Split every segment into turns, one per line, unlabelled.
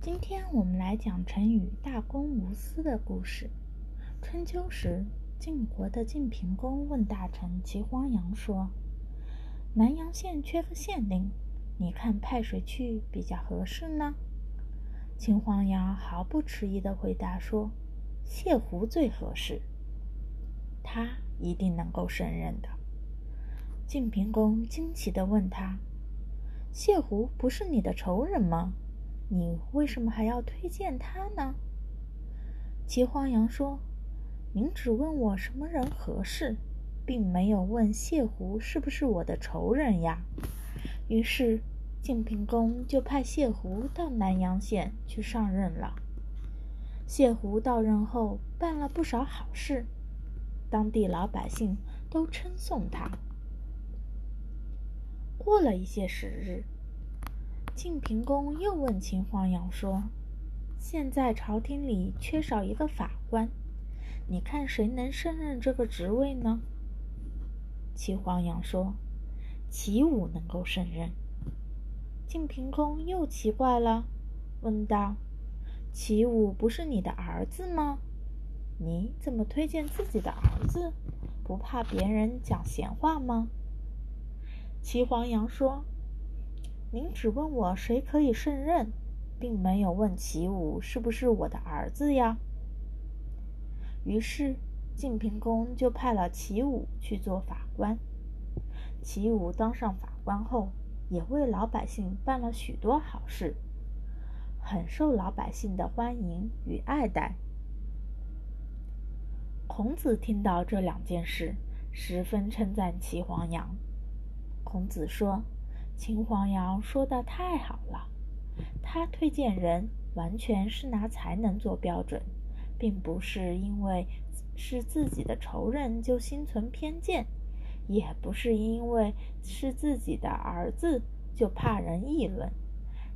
今天我们来讲成语“大公无私”的故事。春秋时，晋国的晋平公问大臣齐黄羊说：“南阳县缺个县令，你看派谁去比较合适呢？”秦黄羊毫不迟疑地回答说：“谢狐最合适，他一定能够胜任的。”晋平公惊奇地问他：“谢狐不是你的仇人吗？”你为什么还要推荐他呢？齐黄羊说：“您只问我什么人合适，并没有问谢胡是不是我的仇人呀。”于是晋平公就派谢胡到南阳县去上任了。谢胡到任后办了不少好事，当地老百姓都称颂他。过了一些时日。晋平公又问秦黄羊说：“现在朝廷里缺少一个法官，你看谁能胜任这个职位呢？”齐黄羊说：“齐武能够胜任。”晋平公又奇怪了，问道：“齐武不是你的儿子吗？你怎么推荐自己的儿子？不怕别人讲闲话吗？”齐黄羊说。您只问我谁可以胜任，并没有问齐武是不是我的儿子呀。于是晋平公就派了齐武去做法官。齐武当上法官后，也为老百姓办了许多好事，很受老百姓的欢迎与爱戴。孔子听到这两件事，十分称赞齐黄羊。孔子说。秦黄羊说的太好了，他推荐人完全是拿才能做标准，并不是因为是自己的仇人就心存偏见，也不是因为是自己的儿子就怕人议论。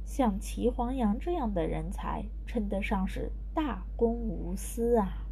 像齐黄羊这样的人才，称得上是大公无私啊！